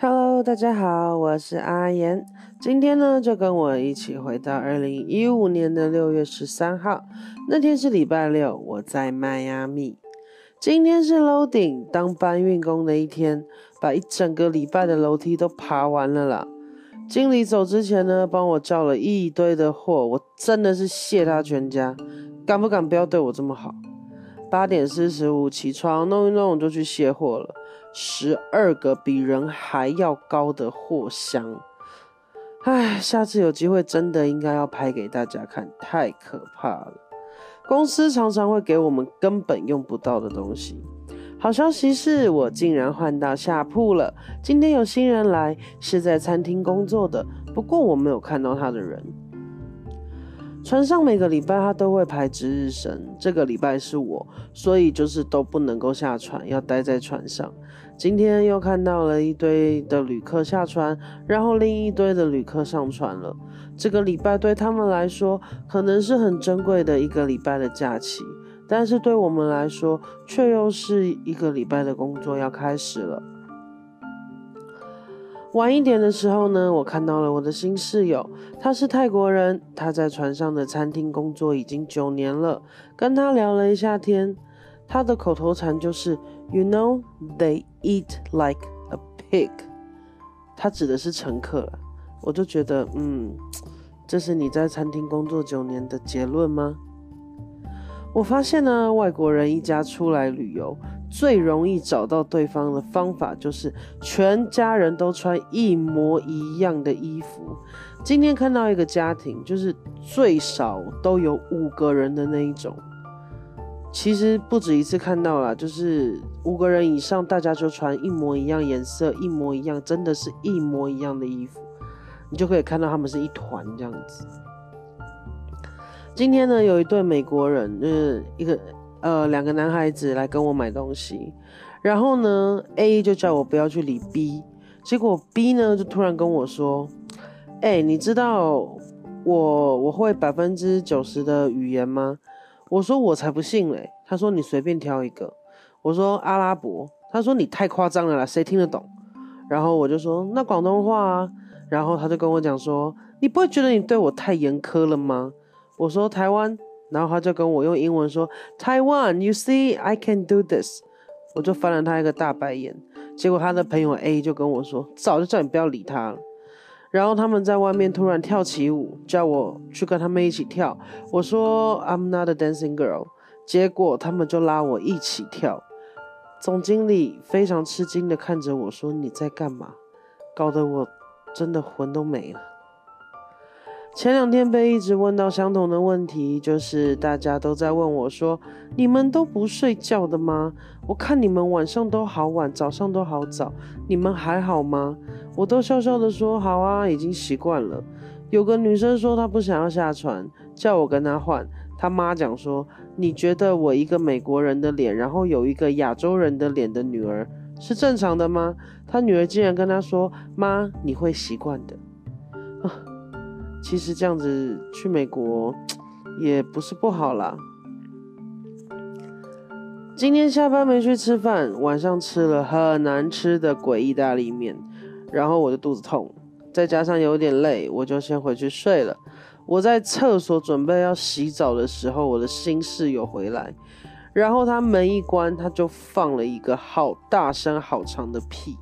Hello，大家好，我是阿言。今天呢，就跟我一起回到二零一五年的六月十三号，那天是礼拜六，我在迈阿密。今天是楼顶当搬运工的一天，把一整个礼拜的楼梯都爬完了啦。经理走之前呢，帮我叫了一堆的货，我真的是谢他全家。敢不敢不要对我这么好？八点四十五起床弄一弄就去卸货了。十二个比人还要高的货箱，唉，下次有机会真的应该要拍给大家看，太可怕了。公司常常会给我们根本用不到的东西。好消息是我竟然换到下铺了。今天有新人来，是在餐厅工作的，不过我没有看到他的人。船上每个礼拜他都会排值日生，这个礼拜是我，所以就是都不能够下船，要待在船上。今天又看到了一堆的旅客下船，然后另一堆的旅客上船了。这个礼拜对他们来说可能是很珍贵的一个礼拜的假期，但是对我们来说却又是一个礼拜的工作要开始了。晚一点的时候呢，我看到了我的新室友，他是泰国人，他在船上的餐厅工作已经九年了。跟他聊了一下天，他的口头禅就是 “You know they eat like a pig”，他指的是乘客了。我就觉得，嗯，这是你在餐厅工作九年的结论吗？我发现呢，外国人一家出来旅游。最容易找到对方的方法就是全家人都穿一模一样的衣服。今天看到一个家庭，就是最少都有五个人的那一种。其实不止一次看到了，就是五个人以上，大家就穿一模一样颜色、一模一样，真的是一模一样的衣服，你就可以看到他们是一团这样子。今天呢，有一对美国人，就是一个。呃，两个男孩子来跟我买东西，然后呢，A 就叫我不要去理 B，结果 B 呢就突然跟我说：“哎，你知道我我会百分之九十的语言吗？”我说：“我才不信嘞。”他说：“你随便挑一个。”我说：“阿拉伯。”他说：“你太夸张了啦，谁听得懂？”然后我就说：“那广东话啊。”然后他就跟我讲说：“你不会觉得你对我太严苛了吗？”我说：“台湾。”然后他就跟我用英文说：“Taiwan, you see, I can do this。”我就翻了他一个大白眼。结果他的朋友 A 就跟我说：“早就叫你不要理他了。”然后他们在外面突然跳起舞，叫我去跟他们一起跳。我说：“I'm not a dancing girl。”结果他们就拉我一起跳。总经理非常吃惊的看着我说：“你在干嘛？”搞得我真的魂都没了。前两天被一直问到相同的问题，就是大家都在问我说：“你们都不睡觉的吗？我看你们晚上都好晚，早上都好早，你们还好吗？”我都笑笑的说：“好啊，已经习惯了。”有个女生说她不想要下船，叫我跟她换。她妈讲说：“你觉得我一个美国人的脸，然后有一个亚洲人的脸的女儿是正常的吗？”她女儿竟然跟她说：“妈，你会习惯的。”。其实这样子去美国也不是不好啦。今天下班没去吃饭，晚上吃了很难吃的鬼意大利面，然后我就肚子痛，再加上有点累，我就先回去睡了。我在厕所准备要洗澡的时候，我的新室友回来，然后他门一关，他就放了一个好大声、好长的屁，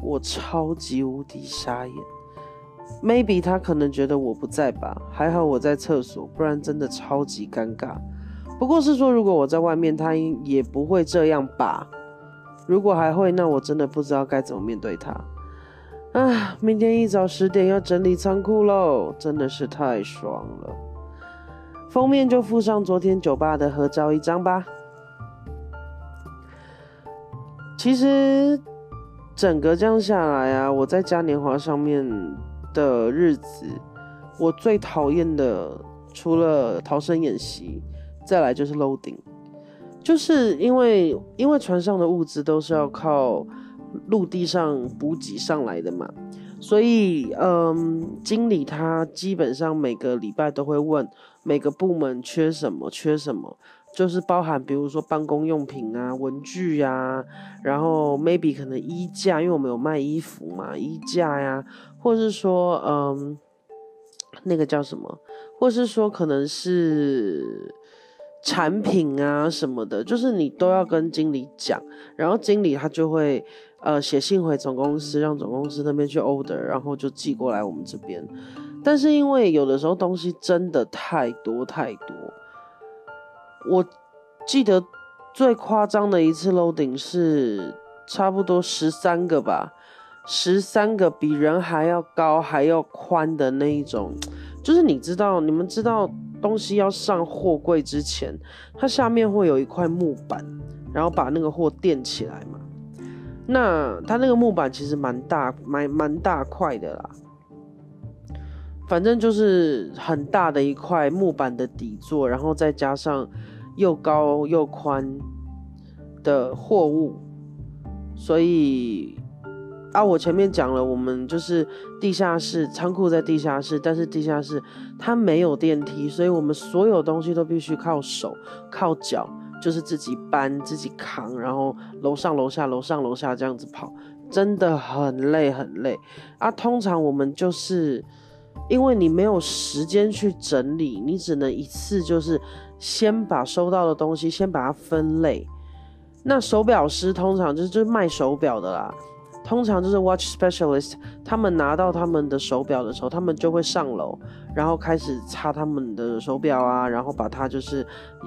我超级无敌傻眼。Maybe 他可能觉得我不在吧，还好我在厕所，不然真的超级尴尬。不过是说，如果我在外面，他也不会这样吧？如果还会，那我真的不知道该怎么面对他。啊，明天一早十点要整理仓库喽，真的是太爽了。封面就附上昨天酒吧的合照一张吧。其实整个这样下来啊，我在嘉年华上面。的日子，我最讨厌的除了逃生演习，再来就是 loading，就是因为因为船上的物资都是要靠陆地上补给上来的嘛，所以嗯，经理他基本上每个礼拜都会问每个部门缺什么缺什么，就是包含比如说办公用品啊、文具呀，然后 maybe 可能衣架，因为我们有卖衣服嘛，衣架呀，或是说嗯，那个叫什么，或是说可能是产品啊什么的，就是你都要跟经理讲，然后经理他就会呃写信回总公司，让总公司那边去 order，然后就寄过来我们这边。但是因为有的时候东西真的太多太多。我记得最夸张的一次 loading 是差不多十三个吧，十三个比人还要高还要宽的那一种，就是你知道，你们知道东西要上货柜之前，它下面会有一块木板，然后把那个货垫起来嘛。那它那个木板其实蛮大，蛮蛮大块的啦。反正就是很大的一块木板的底座，然后再加上。又高又宽的货物，所以啊，我前面讲了，我们就是地下室仓库在地下室，但是地下室它没有电梯，所以我们所有东西都必须靠手、靠脚，就是自己搬、自己扛，然后楼上楼下、楼上楼下这样子跑，真的很累很累啊。通常我们就是因为你没有时间去整理，你只能一次就是。先把收到的东西先把它分类。那手表师通常就是就是卖手表的啦，通常就是 watch specialist，他们拿到他们的手表的时候，他们就会上楼，然后开始擦他们的手表啊，然后把它就是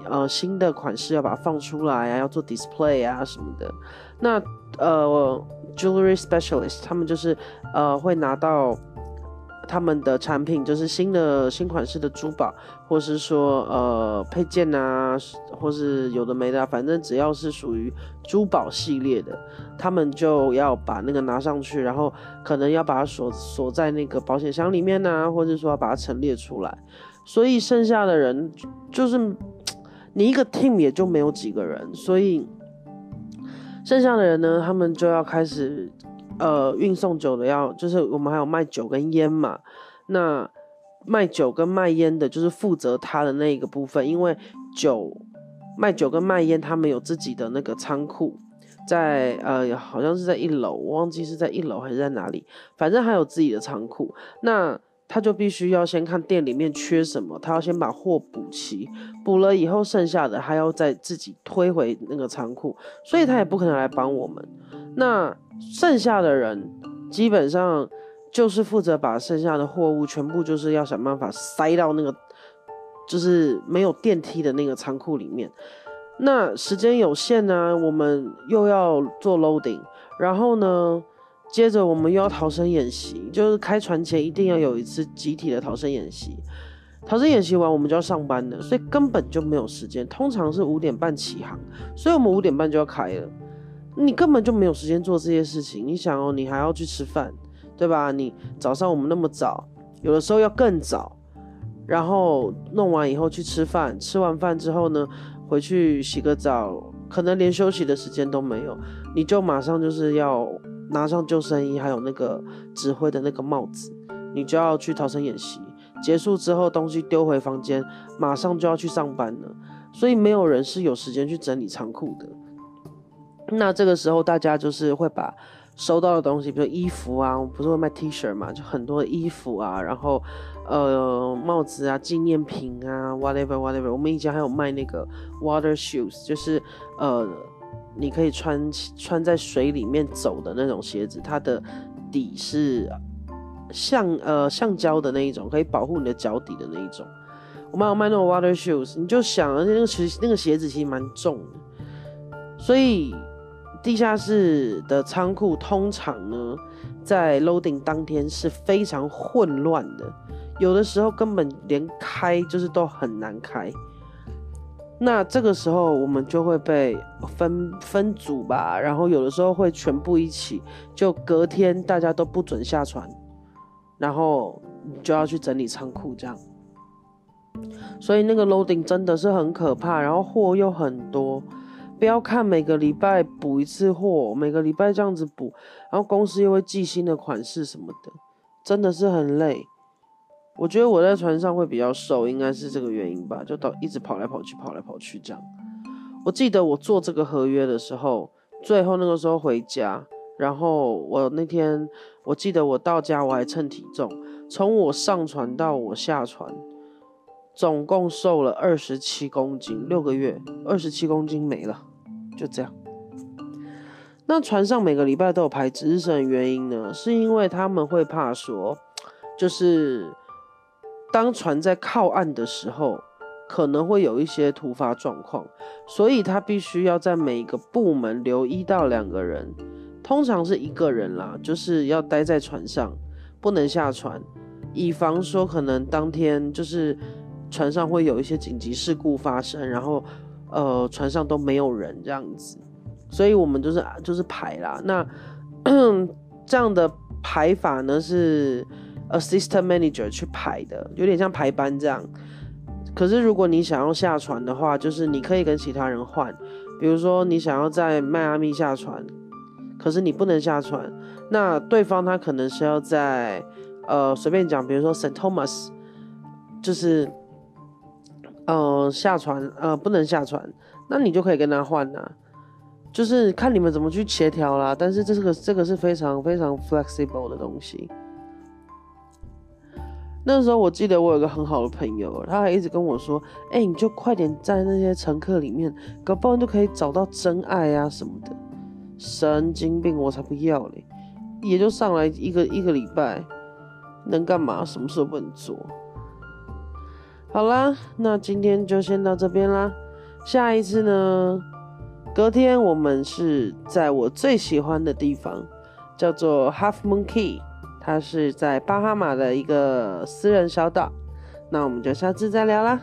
呃新的款式要把它放出来啊，要做 display 啊什么的。那呃 jewelry specialist，他们就是呃会拿到。他们的产品就是新的新款式的珠宝，或是说呃配件啊，或是有的没的，反正只要是属于珠宝系列的，他们就要把那个拿上去，然后可能要把它锁锁在那个保险箱里面呢，或者说要把它陈列出来。所以剩下的人就是你一个 team 也就没有几个人，所以剩下的人呢，他们就要开始。呃，运送酒的要就是我们还有卖酒跟烟嘛，那卖酒跟卖烟的，就是负责他的那一个部分，因为酒卖酒跟卖烟，他们有自己的那个仓库，在呃好像是在一楼，我忘记是在一楼还是在哪里，反正还有自己的仓库，那他就必须要先看店里面缺什么，他要先把货补齐，补了以后剩下的还要再自己推回那个仓库，所以他也不可能来帮我们，那。剩下的人基本上就是负责把剩下的货物全部就是要想办法塞到那个就是没有电梯的那个仓库里面。那时间有限呢，我们又要做 loading，然后呢，接着我们又要逃生演习，就是开船前一定要有一次集体的逃生演习。逃生演习完我们就要上班了，所以根本就没有时间。通常是五点半起航，所以我们五点半就要开了。你根本就没有时间做这些事情。你想哦，你还要去吃饭，对吧？你早上我们那么早，有的时候要更早，然后弄完以后去吃饭，吃完饭之后呢，回去洗个澡，可能连休息的时间都没有，你就马上就是要拿上救生衣，还有那个指挥的那个帽子，你就要去逃生演习。结束之后，东西丢回房间，马上就要去上班了。所以没有人是有时间去整理仓库的。那这个时候，大家就是会把收到的东西，比如衣服啊，我不是会卖 T 恤嘛，就很多衣服啊，然后呃帽子啊、纪念品啊，whatever whatever。我们以前还有卖那个 water shoes，就是呃你可以穿穿在水里面走的那种鞋子，它的底是橡呃橡胶的那一种，可以保护你的脚底的那一种。我们有卖那种 water shoes，你就想，而且那个其实那个鞋子其实蛮重的，所以。地下室的仓库通常呢，在 loading 当天是非常混乱的，有的时候根本连开就是都很难开。那这个时候我们就会被分分组吧，然后有的时候会全部一起，就隔天大家都不准下船，然后就要去整理仓库这样。所以那个 loading 真的是很可怕，然后货又很多。不要看每个礼拜补一次货，每个礼拜这样子补，然后公司又会寄新的款式什么的，真的是很累。我觉得我在船上会比较瘦，应该是这个原因吧，就到一直跑来跑去，跑来跑去这样。我记得我做这个合约的时候，最后那个时候回家，然后我那天我记得我到家我还称体重，从我上船到我下船，总共瘦了二十七公斤，六个月二十七公斤没了，就这样。那船上每个礼拜都有排值日生的原因呢，是因为他们会怕说，就是当船在靠岸的时候，可能会有一些突发状况，所以他必须要在每一个部门留一到两个人，通常是一个人啦，就是要待在船上，不能下船，以防说可能当天就是船上会有一些紧急事故发生，然后呃船上都没有人这样子。所以我们就是就是排啦，那 这样的排法呢是 assistant manager 去排的，有点像排班这样。可是如果你想要下船的话，就是你可以跟其他人换，比如说你想要在迈阿密下船，可是你不能下船，那对方他可能是要在呃随便讲，比如说 Saint Thomas，就是呃下船呃不能下船，那你就可以跟他换呐。就是看你们怎么去协调啦，但是这是个这个是非常非常 flexible 的东西。那时候我记得我有个很好的朋友，他还一直跟我说：“哎，你就快点在那些乘客里面，搞不好就可以找到真爱啊什么的。”神经病，我才不要嘞！也就上来一个一个礼拜，能干嘛？什么时候不能做？好啦，那今天就先到这边啦。下一次呢？隔天我们是在我最喜欢的地方，叫做 Half Moon Key，它是在巴哈马的一个私人小岛。那我们就下次再聊啦。